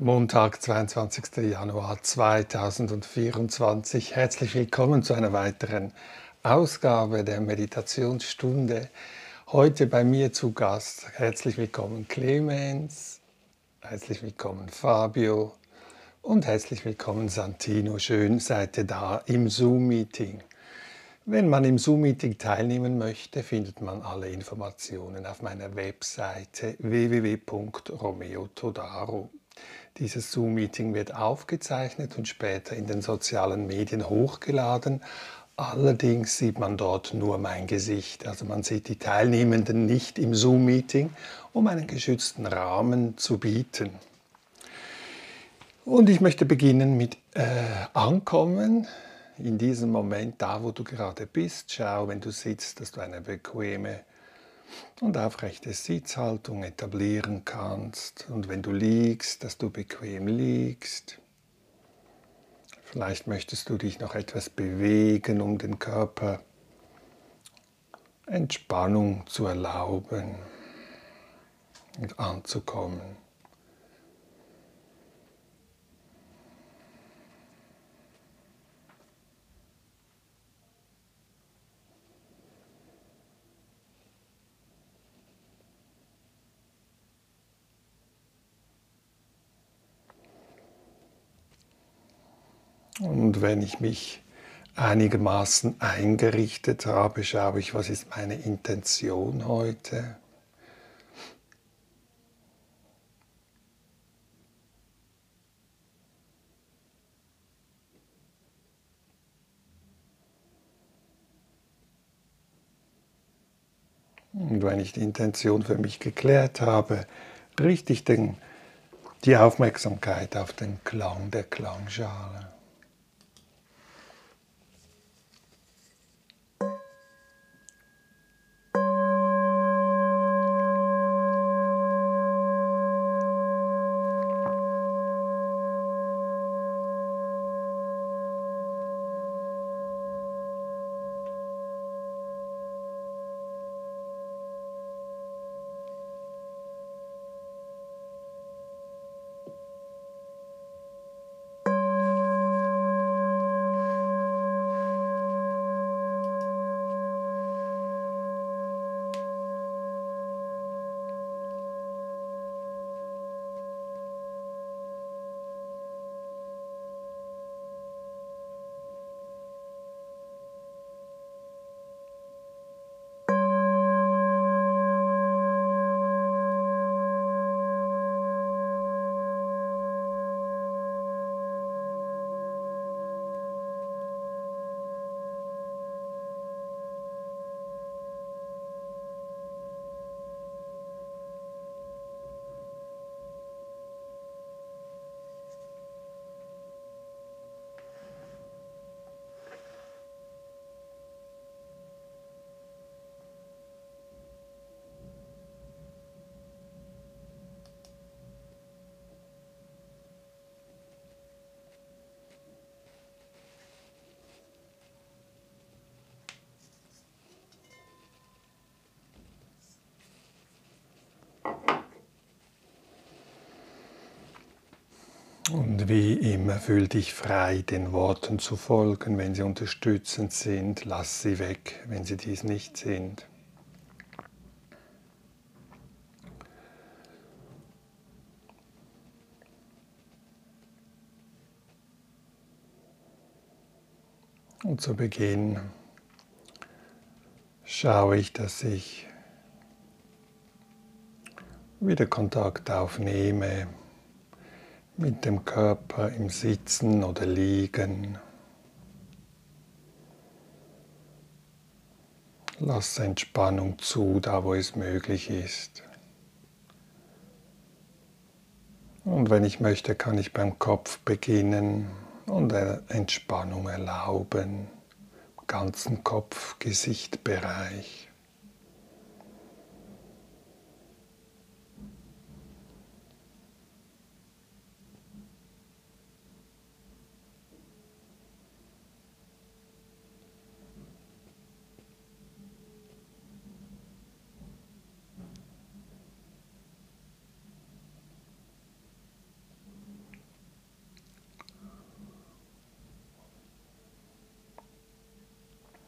Montag, 22. Januar 2024. Herzlich willkommen zu einer weiteren Ausgabe der Meditationsstunde. Heute bei mir zu Gast. Herzlich willkommen Clemens, herzlich willkommen Fabio und herzlich willkommen Santino. Schön seid ihr da im Zoom-Meeting. Wenn man im Zoom-Meeting teilnehmen möchte, findet man alle Informationen auf meiner Webseite www.romeotodaro. Dieses Zoom-Meeting wird aufgezeichnet und später in den sozialen Medien hochgeladen. Allerdings sieht man dort nur mein Gesicht. Also man sieht die Teilnehmenden nicht im Zoom-Meeting, um einen geschützten Rahmen zu bieten. Und ich möchte beginnen mit äh, Ankommen. In diesem Moment, da wo du gerade bist, schau, wenn du sitzt, dass du eine bequeme und aufrechte Sitzhaltung etablieren kannst. Und wenn du liegst, dass du bequem liegst. Vielleicht möchtest du dich noch etwas bewegen, um den Körper Entspannung zu erlauben und anzukommen. Und wenn ich mich einigermaßen eingerichtet habe, schaue ich, was ist meine Intention heute. Und wenn ich die Intention für mich geklärt habe, richte ich den, die Aufmerksamkeit auf den Klang der Klangschale. Wie immer fühl dich frei, den Worten zu folgen. Wenn sie unterstützend sind, lass sie weg, wenn sie dies nicht sind. Und zu Beginn schaue ich, dass ich wieder Kontakt aufnehme mit dem Körper im Sitzen oder Liegen. Lass Entspannung zu, da wo es möglich ist. Und wenn ich möchte, kann ich beim Kopf beginnen und Entspannung erlauben, im ganzen Kopf-Gesichtbereich.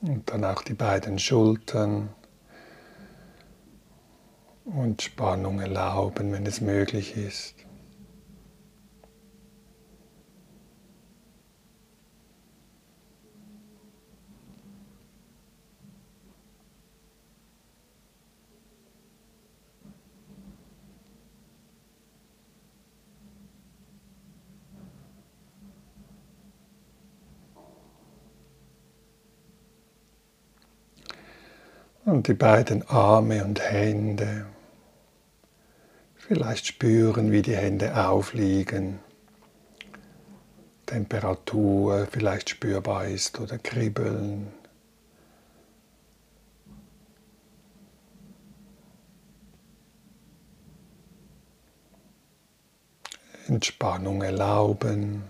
Und dann auch die beiden Schultern und Spannung erlauben, wenn es möglich ist. Und die beiden Arme und Hände. Vielleicht spüren, wie die Hände aufliegen. Temperatur vielleicht spürbar ist oder kribbeln. Entspannung erlauben.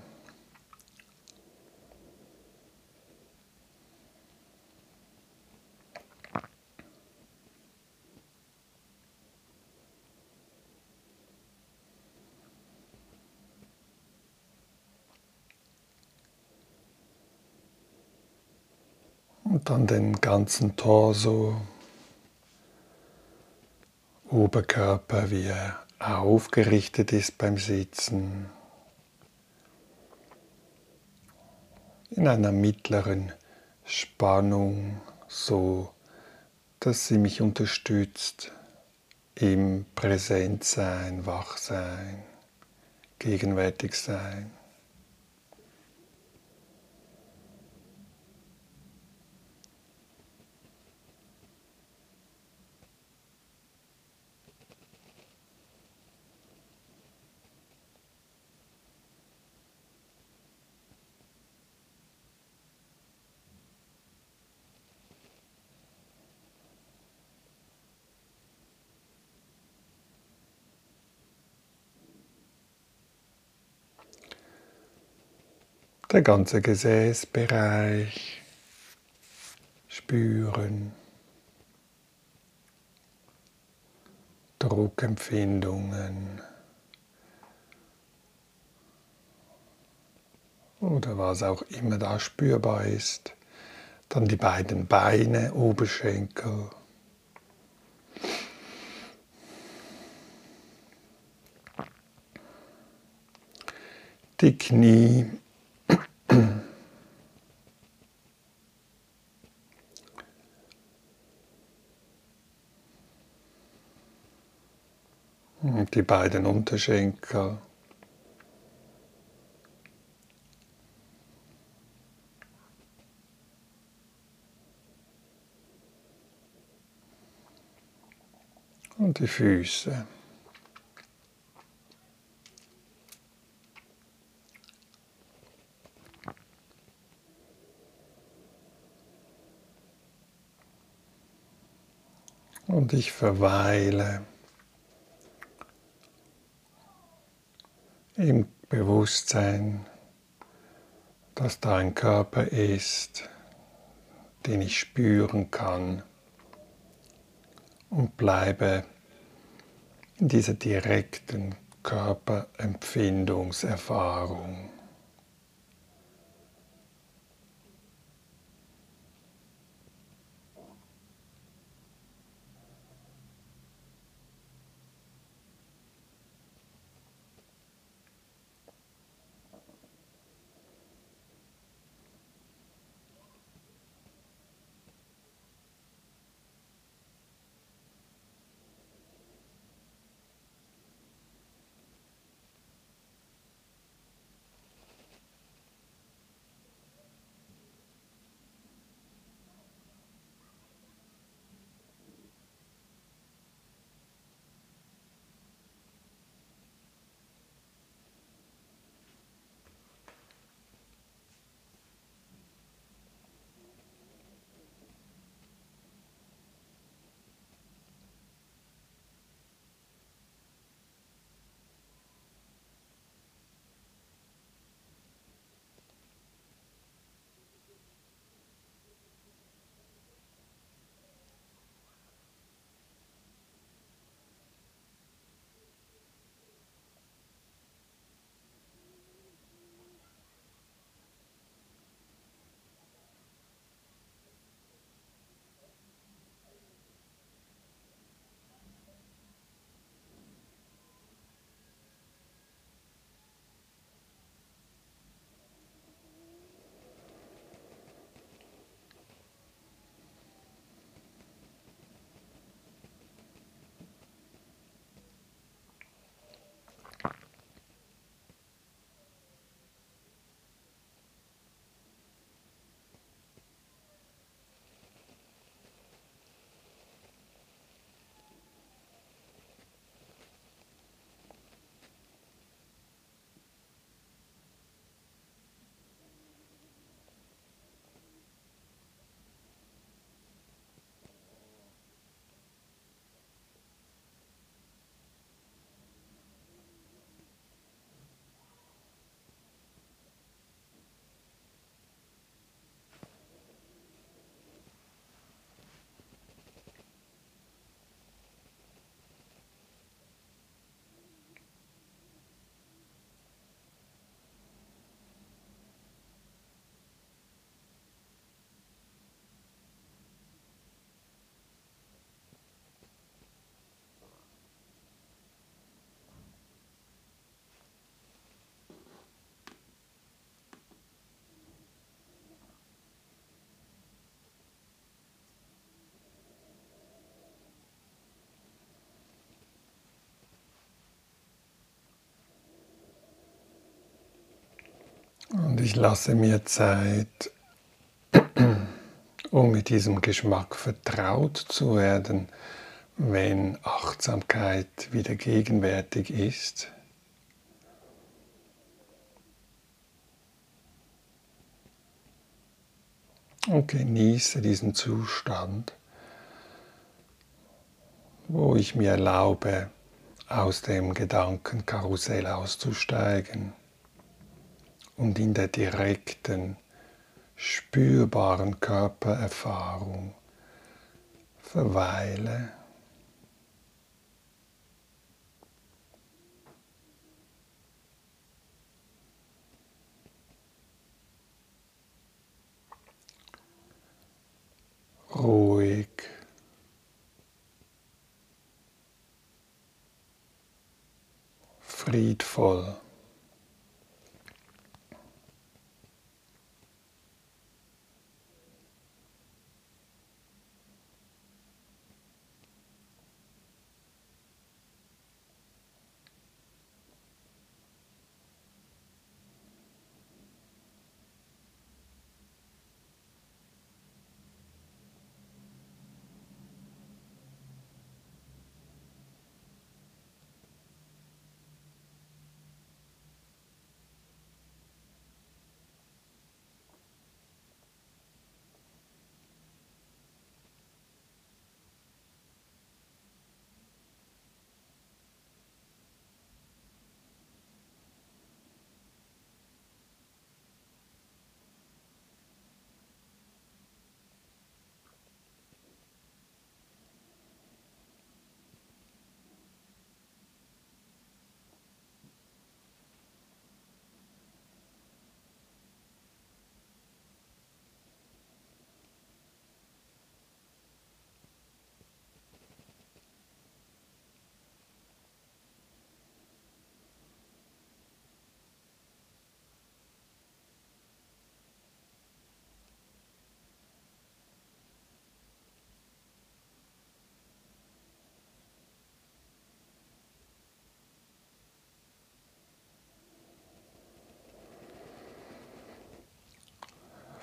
Und dann den ganzen Torso, Oberkörper, wie er aufgerichtet ist beim Sitzen. In einer mittleren Spannung, so dass sie mich unterstützt im Präsentsein, Wachsein, gegenwärtig sein. Der ganze Gesäßbereich spüren. Druckempfindungen oder was auch immer da spürbar ist. Dann die beiden Beine, Oberschenkel. Die Knie die beiden Unterschenkel. Und die Füße. Und ich verweile im Bewusstsein, dass da ein Körper ist, den ich spüren kann und bleibe in dieser direkten Körperempfindungserfahrung. Und ich lasse mir Zeit, um mit diesem Geschmack vertraut zu werden, wenn Achtsamkeit wieder gegenwärtig ist. Und genieße diesen Zustand, wo ich mir erlaube, aus dem Gedankenkarussell auszusteigen und in der direkten, spürbaren Körpererfahrung verweile. ruhig. Friedvoll.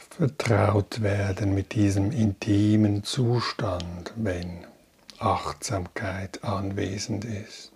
Vertraut werden mit diesem intimen Zustand, wenn Achtsamkeit anwesend ist.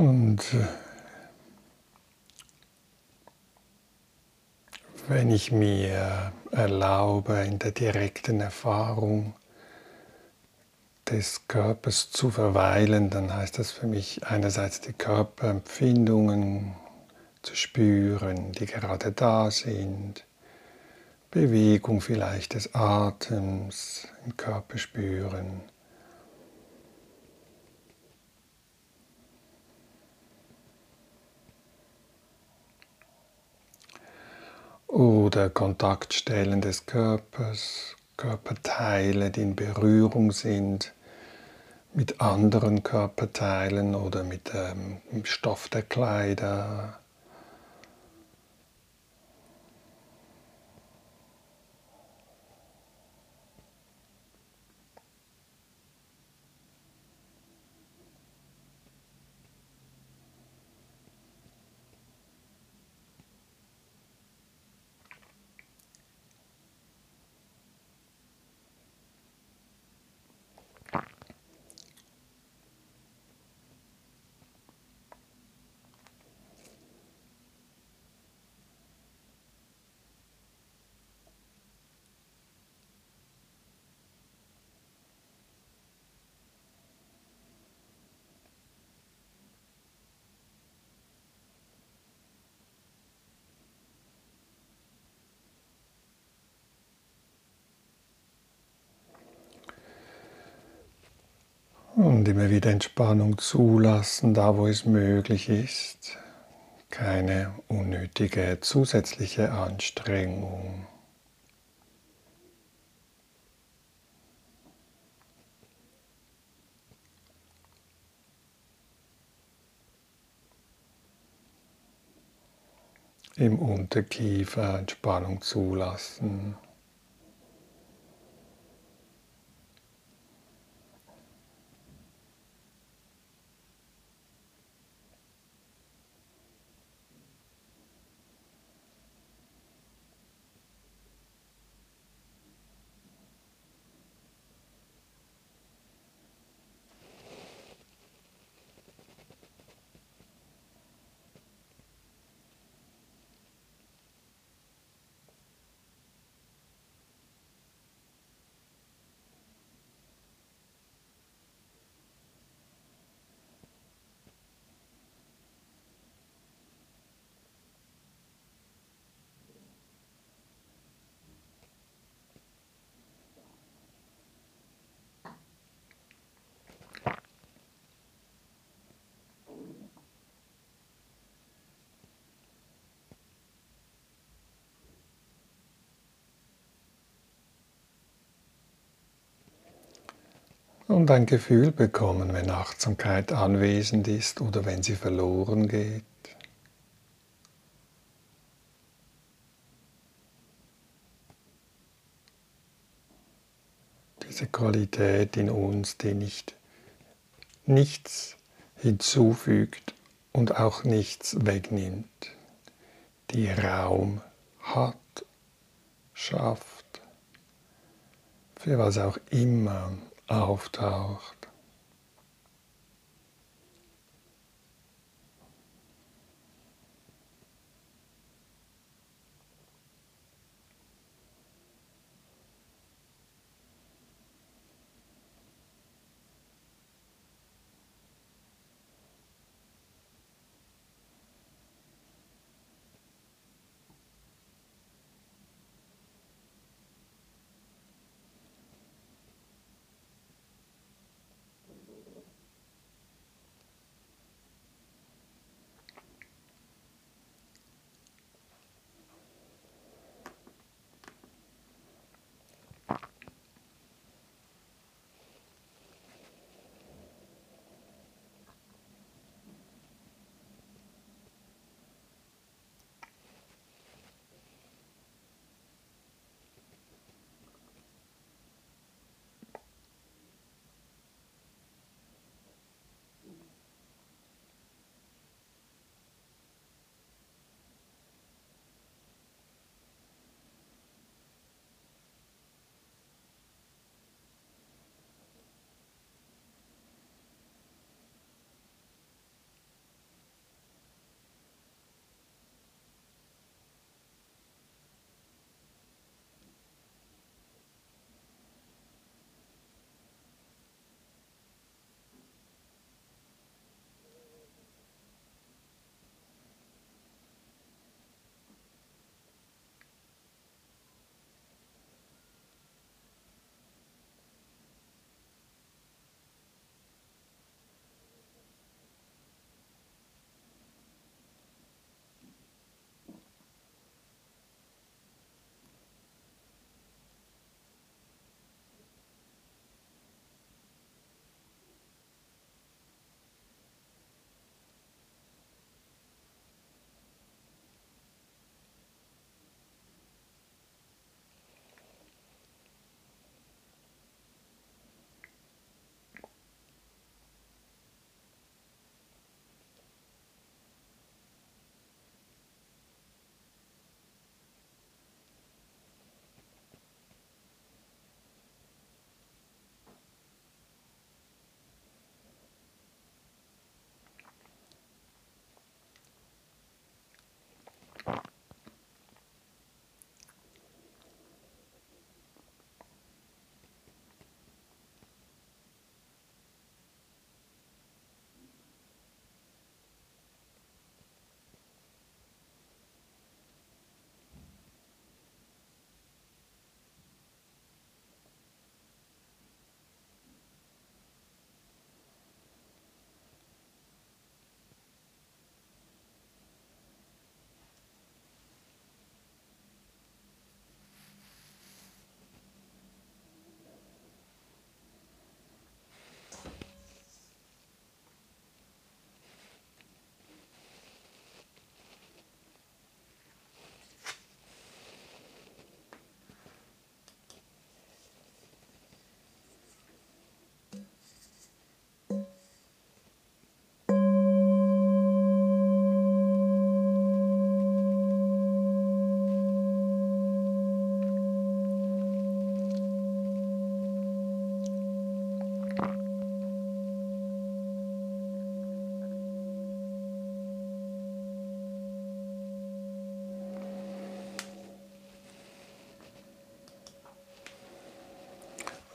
Und äh, wenn ich mir erlaube, in der direkten Erfahrung des Körpers zu verweilen, dann heißt das für mich einerseits die Körperempfindungen zu spüren, die gerade da sind, Bewegung vielleicht des Atems im Körper spüren. Oder Kontaktstellen des Körpers, Körperteile, die in Berührung sind mit anderen Körperteilen oder mit dem Stoff der Kleider. Und immer wieder Entspannung zulassen, da wo es möglich ist. Keine unnötige zusätzliche Anstrengung. Im Unterkiefer Entspannung zulassen. Und ein Gefühl bekommen, wenn Achtsamkeit anwesend ist oder wenn sie verloren geht. Diese Qualität in uns, die nicht nichts hinzufügt und auch nichts wegnimmt, die Raum hat, schafft, für was auch immer auftaucht.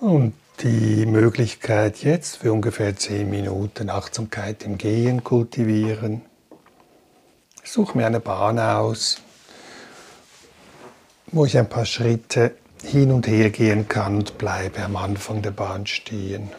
Und die Möglichkeit jetzt für ungefähr 10 Minuten Achtsamkeit im Gehen kultivieren. Ich suche mir eine Bahn aus, wo ich ein paar Schritte hin und her gehen kann und bleibe am Anfang der Bahn stehen.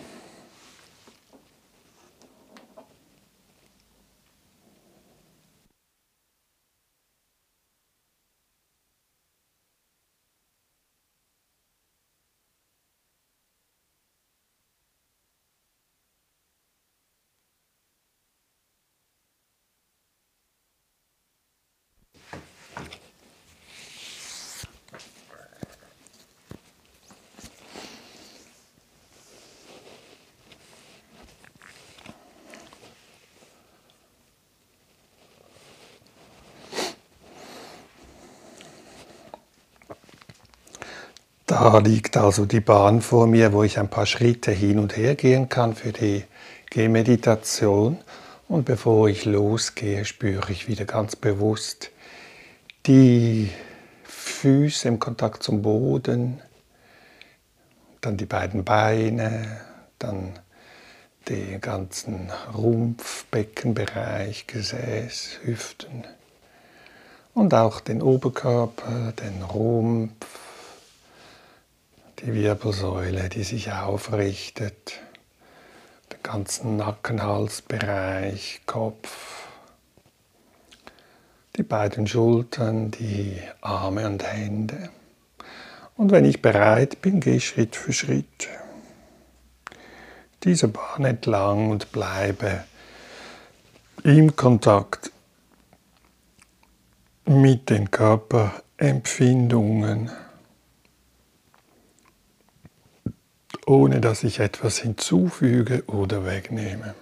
Da liegt also die Bahn vor mir, wo ich ein paar Schritte hin und her gehen kann für die Gehmeditation. Und bevor ich losgehe, spüre ich wieder ganz bewusst die Füße im Kontakt zum Boden, dann die beiden Beine, dann den ganzen Rumpf, Beckenbereich, Gesäß, Hüften und auch den Oberkörper, den Rumpf, die Wirbelsäule, die sich aufrichtet, den ganzen Nackenhalsbereich, Kopf, die beiden Schultern, die Arme und Hände. Und wenn ich bereit bin, gehe ich Schritt für Schritt diese Bahn entlang und bleibe im Kontakt mit den Körperempfindungen. Ohne dass ich etwas hinzufüge oder wegnehme.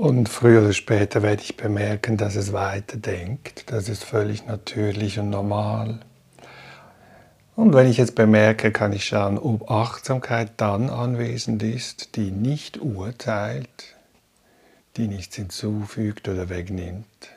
Und früher oder später werde ich bemerken, dass es weiterdenkt. Das ist völlig natürlich und normal. Und wenn ich jetzt bemerke, kann ich schauen, ob Achtsamkeit dann anwesend ist, die nicht urteilt, die nichts hinzufügt oder wegnimmt.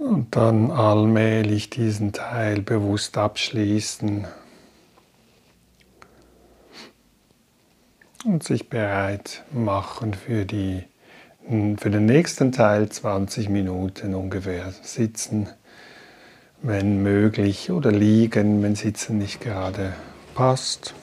Und dann allmählich diesen Teil bewusst abschließen und sich bereit machen für, die, für den nächsten Teil 20 Minuten ungefähr sitzen, wenn möglich, oder liegen, wenn Sitzen nicht gerade passt.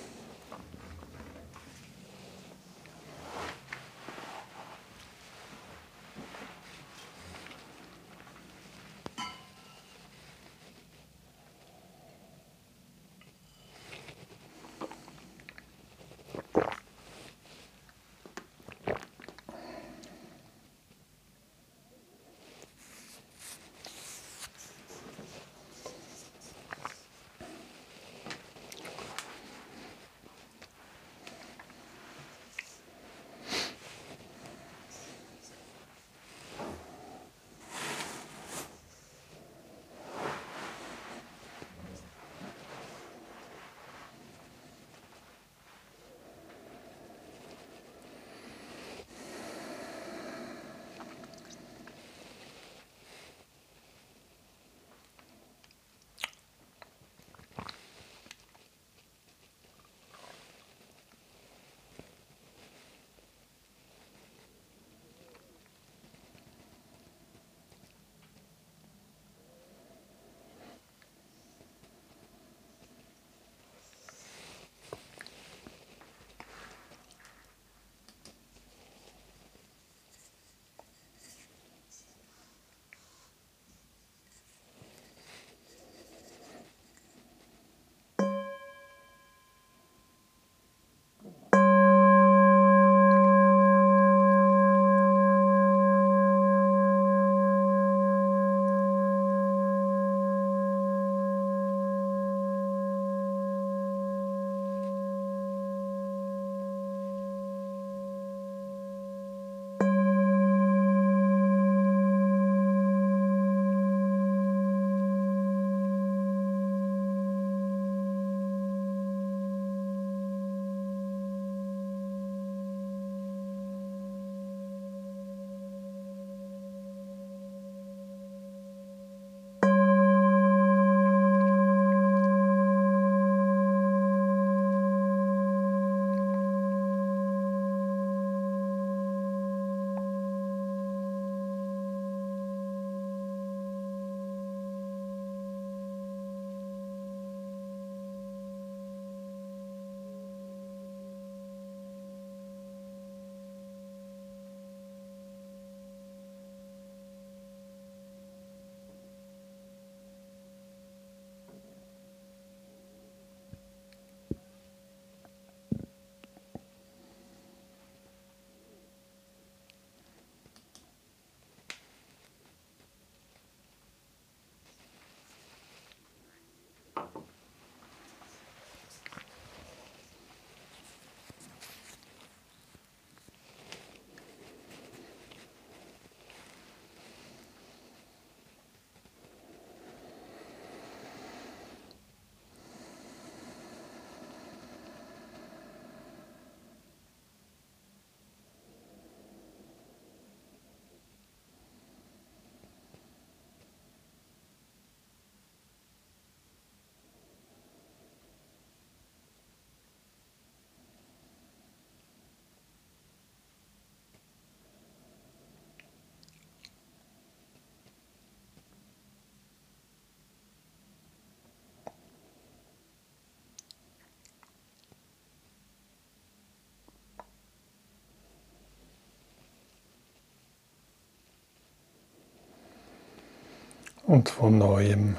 Und von neuem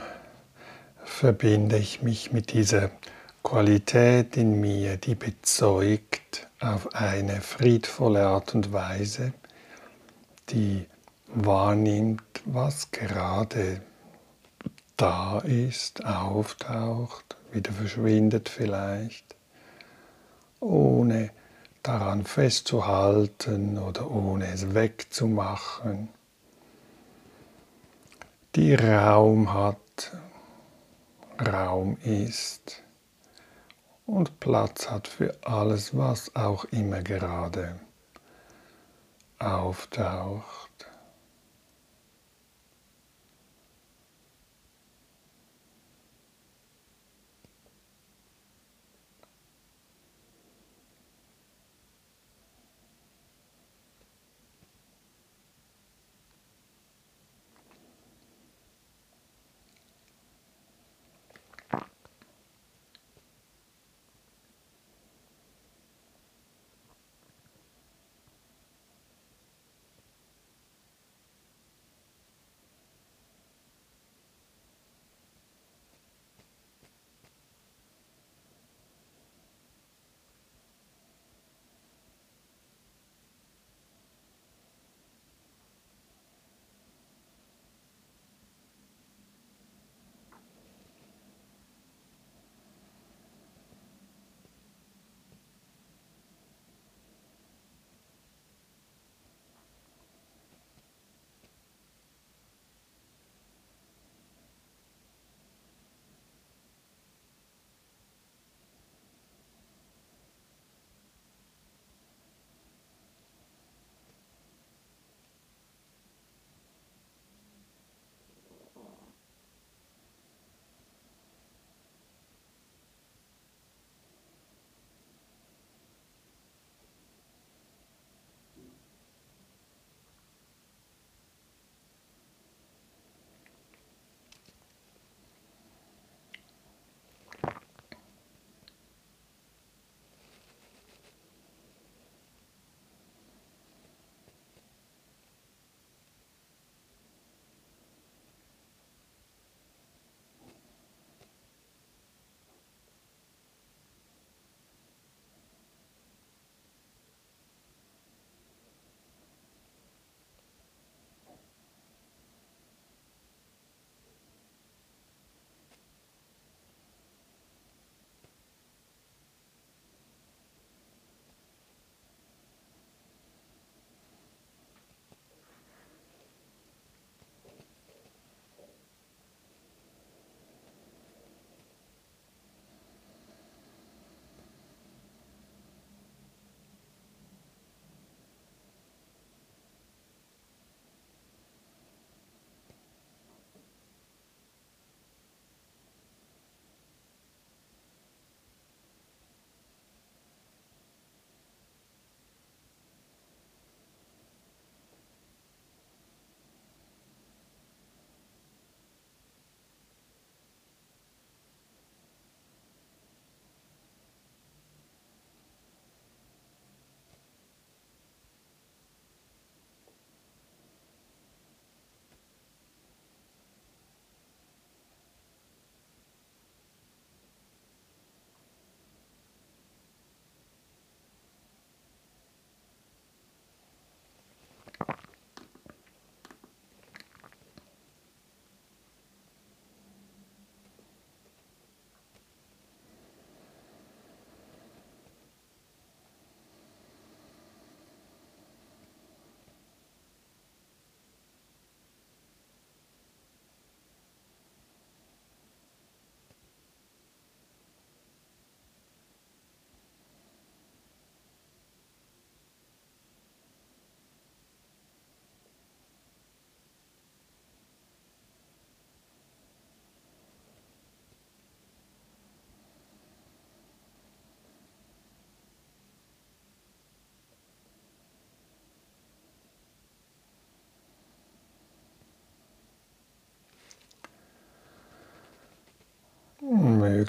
verbinde ich mich mit dieser Qualität in mir, die bezeugt auf eine friedvolle Art und Weise, die wahrnimmt, was gerade da ist, auftaucht, wieder verschwindet vielleicht, ohne daran festzuhalten oder ohne es wegzumachen die Raum hat, Raum ist und Platz hat für alles, was auch immer gerade auftaucht.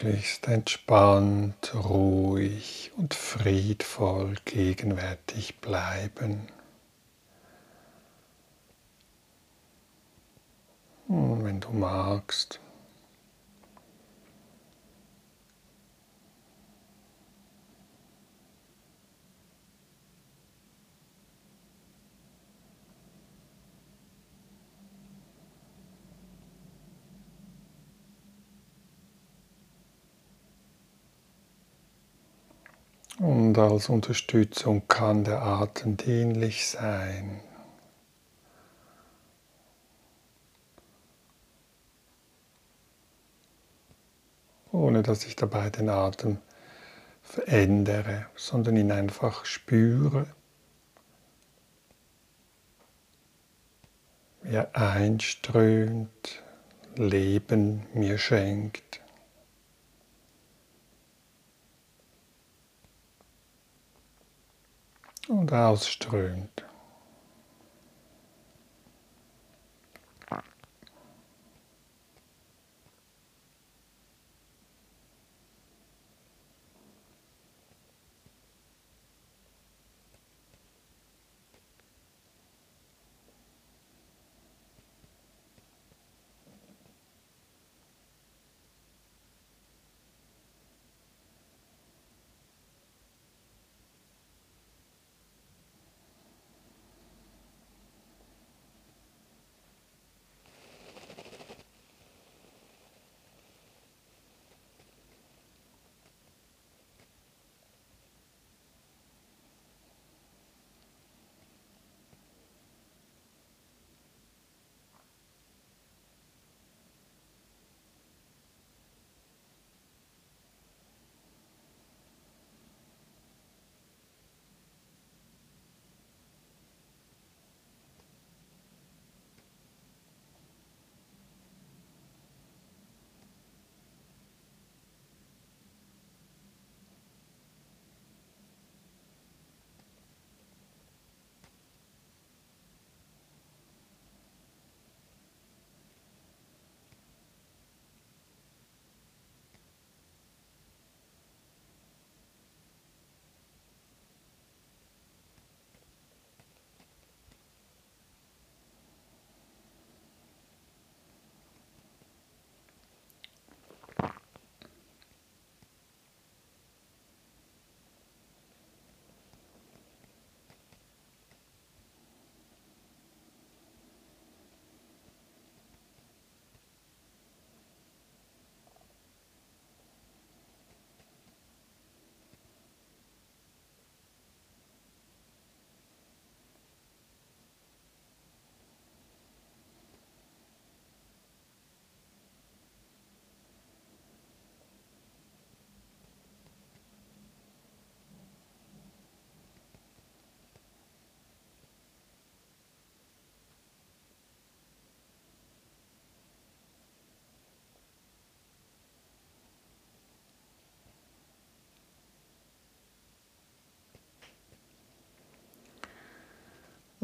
Möglichst entspannt, ruhig und friedvoll gegenwärtig bleiben. Und wenn du magst, Und als Unterstützung kann der Atem dienlich sein. Ohne dass ich dabei den Atem verändere, sondern ihn einfach spüre, wie er einströmt, Leben mir schenkt. Und ausströmt.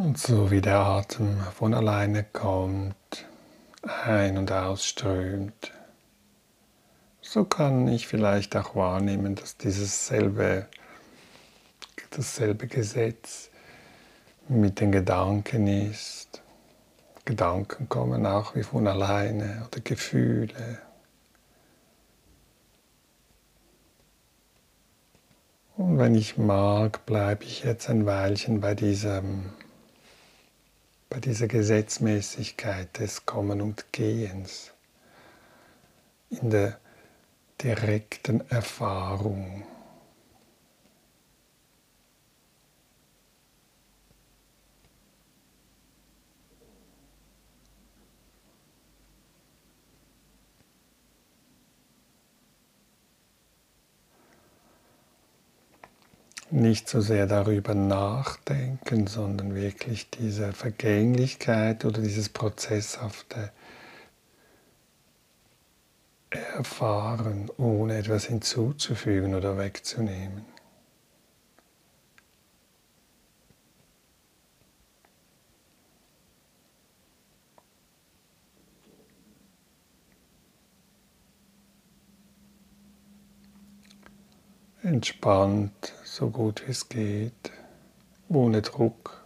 Und so wie der Atem von alleine kommt, ein- und ausströmt, so kann ich vielleicht auch wahrnehmen, dass dieses selbe, dasselbe Gesetz mit den Gedanken ist. Gedanken kommen auch wie von alleine oder Gefühle. Und wenn ich mag, bleibe ich jetzt ein Weilchen bei diesem bei dieser Gesetzmäßigkeit des Kommen und Gehens, in der direkten Erfahrung. Nicht so sehr darüber nachdenken, sondern wirklich diese Vergänglichkeit oder dieses Prozesshafte erfahren, ohne etwas hinzuzufügen oder wegzunehmen. entspannt, so gut wie es geht, ohne Druck.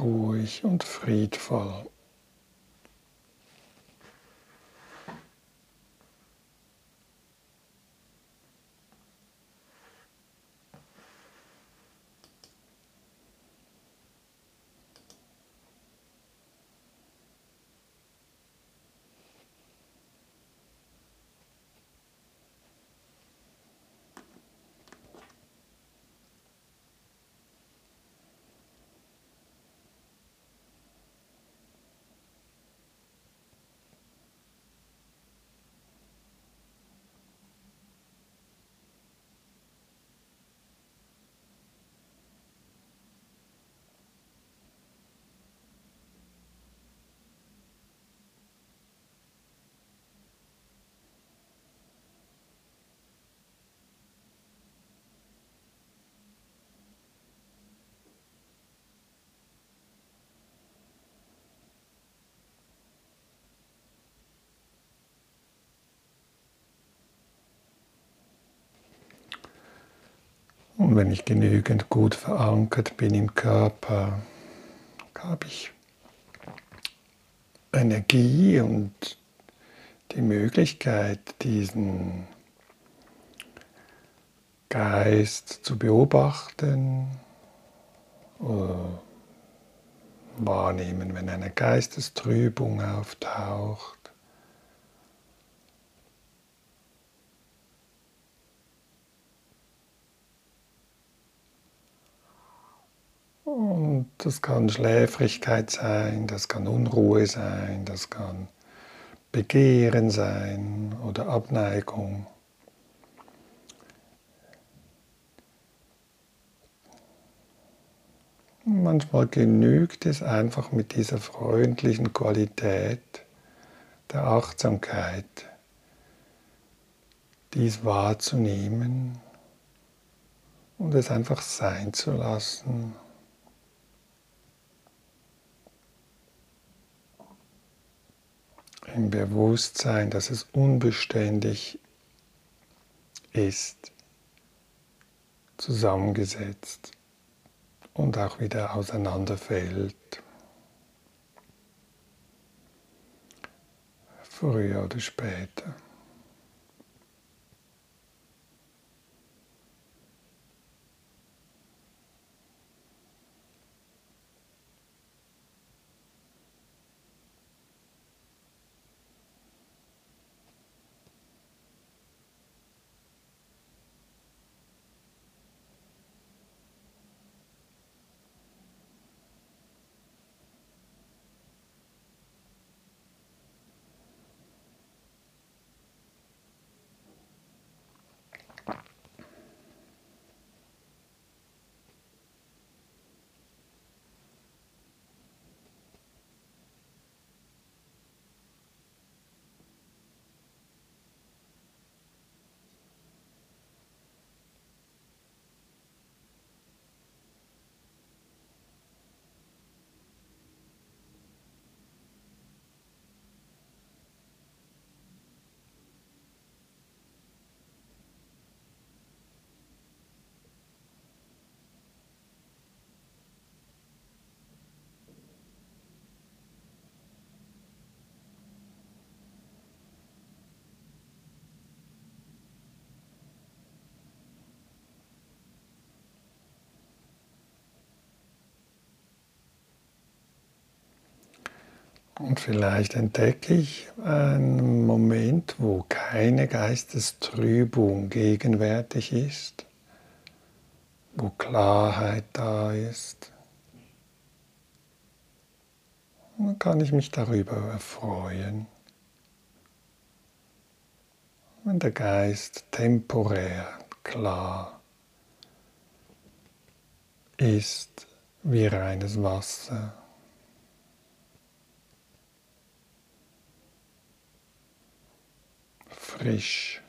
ruhig und friedvoll. Und wenn ich genügend gut verankert bin im Körper, habe ich Energie und die Möglichkeit, diesen Geist zu beobachten oder wahrnehmen, wenn eine Geistestrübung auftaucht. Und das kann Schläfrigkeit sein, das kann Unruhe sein, das kann Begehren sein oder Abneigung. Manchmal genügt es einfach mit dieser freundlichen Qualität der Achtsamkeit, dies wahrzunehmen und es einfach sein zu lassen. Im Bewusstsein, dass es unbeständig ist, zusammengesetzt und auch wieder auseinanderfällt. Früher oder später. Und vielleicht entdecke ich einen Moment, wo keine Geistestrübung gegenwärtig ist, wo Klarheit da ist. Dann kann ich mich darüber erfreuen, wenn der Geist temporär klar ist wie reines Wasser. frisch.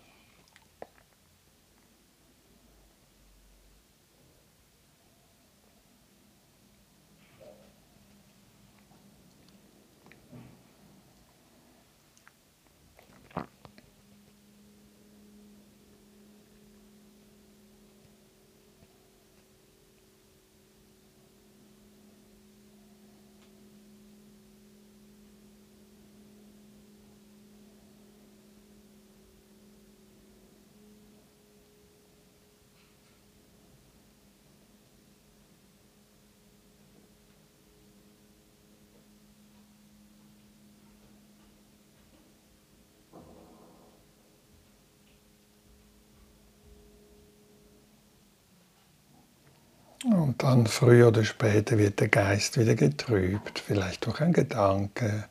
Und dann früher oder später wird der Geist wieder getrübt, vielleicht durch einen Gedanke,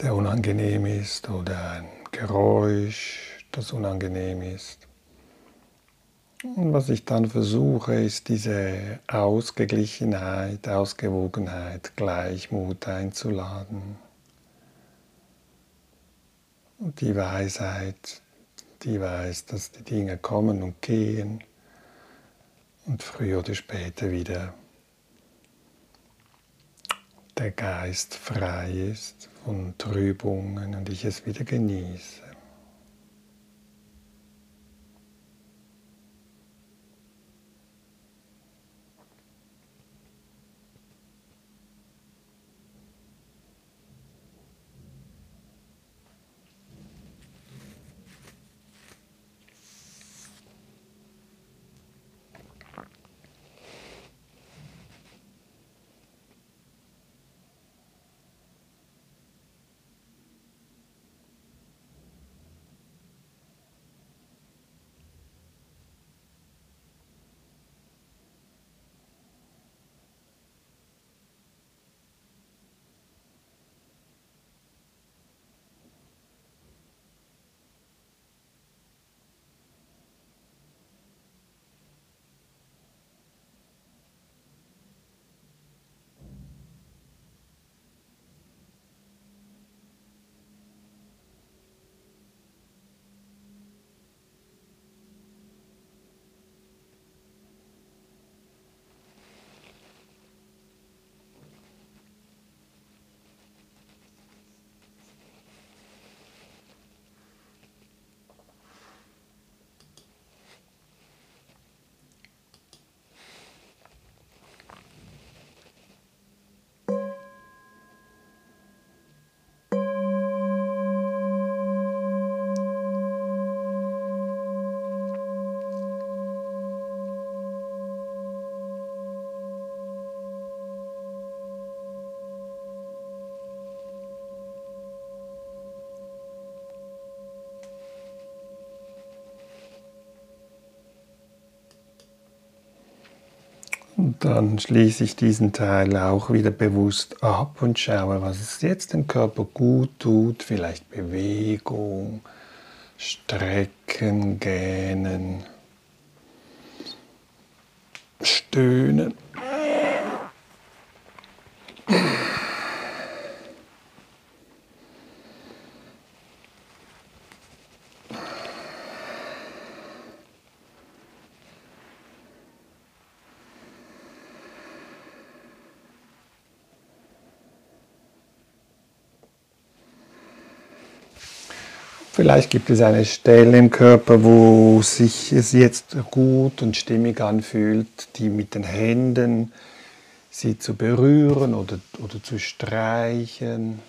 der unangenehm ist oder ein Geräusch, das unangenehm ist. Und was ich dann versuche, ist diese Ausgeglichenheit, Ausgewogenheit, Gleichmut einzuladen. Und die Weisheit, die weiß, dass die Dinge kommen und gehen und früher oder später wieder der Geist frei ist von Trübungen und ich es wieder genieße. Und dann schließe ich diesen Teil auch wieder bewusst ab und schaue, was es jetzt dem Körper gut tut. Vielleicht Bewegung, Strecken, Gähnen, Stöhnen. Vielleicht gibt es eine Stelle im Körper, wo sich es jetzt gut und stimmig anfühlt, die mit den Händen sie zu berühren oder, oder zu streichen.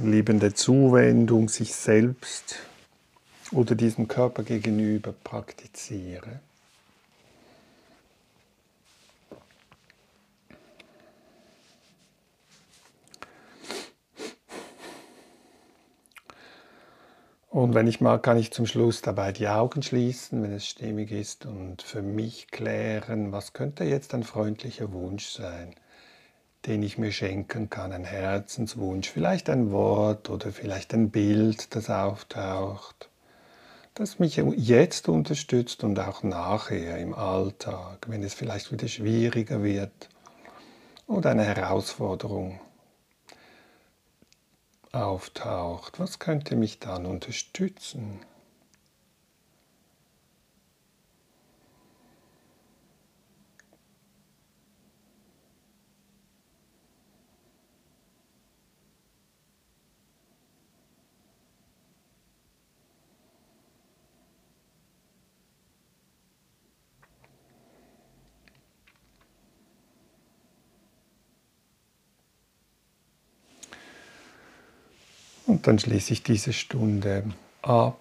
Liebende Zuwendung sich selbst oder diesem Körper gegenüber praktiziere. Und wenn ich mag, kann ich zum Schluss dabei die Augen schließen, wenn es stimmig ist, und für mich klären, was könnte jetzt ein freundlicher Wunsch sein, den ich mir schenken kann, ein Herzenswunsch, vielleicht ein Wort oder vielleicht ein Bild, das auftaucht, das mich jetzt unterstützt und auch nachher im Alltag, wenn es vielleicht wieder schwieriger wird oder eine Herausforderung auftaucht, was könnte mich dann unterstützen? Und dann schließe ich diese Stunde ab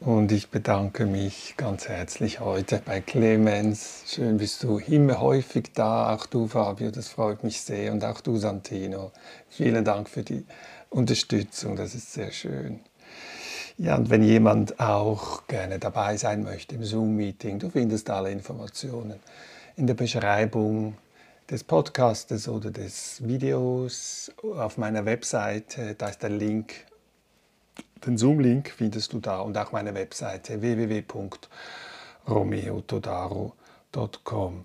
und ich bedanke mich ganz herzlich heute bei Clemens. Schön bist du immer häufig da, auch du Fabio, das freut mich sehr und auch du Santino. Vielen Dank für die Unterstützung, das ist sehr schön. Ja, und wenn jemand auch gerne dabei sein möchte im Zoom-Meeting, du findest alle Informationen in der Beschreibung des Podcastes oder des Videos auf meiner Webseite. Da ist der Link, den Zoom-Link findest du da und auch meine Webseite www.romeotodaro.com.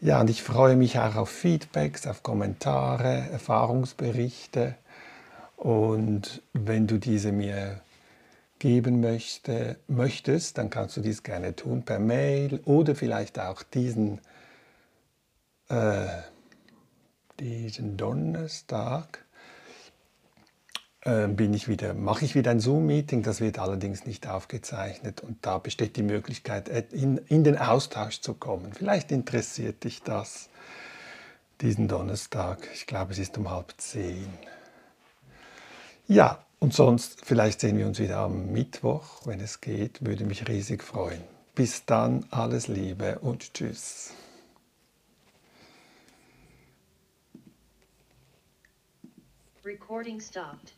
Ja, und ich freue mich auch auf Feedbacks, auf Kommentare, Erfahrungsberichte. Und wenn du diese mir geben möchte, möchtest, dann kannst du dies gerne tun per Mail oder vielleicht auch diesen, äh, diesen Donnerstag äh, bin ich wieder, mache ich wieder ein Zoom-Meeting, das wird allerdings nicht aufgezeichnet und da besteht die Möglichkeit, in, in den Austausch zu kommen. Vielleicht interessiert dich das diesen Donnerstag. Ich glaube, es ist um halb zehn. Ja, und sonst, vielleicht sehen wir uns wieder am Mittwoch, wenn es geht, würde mich riesig freuen. Bis dann, alles Liebe und Tschüss. Recording stopped.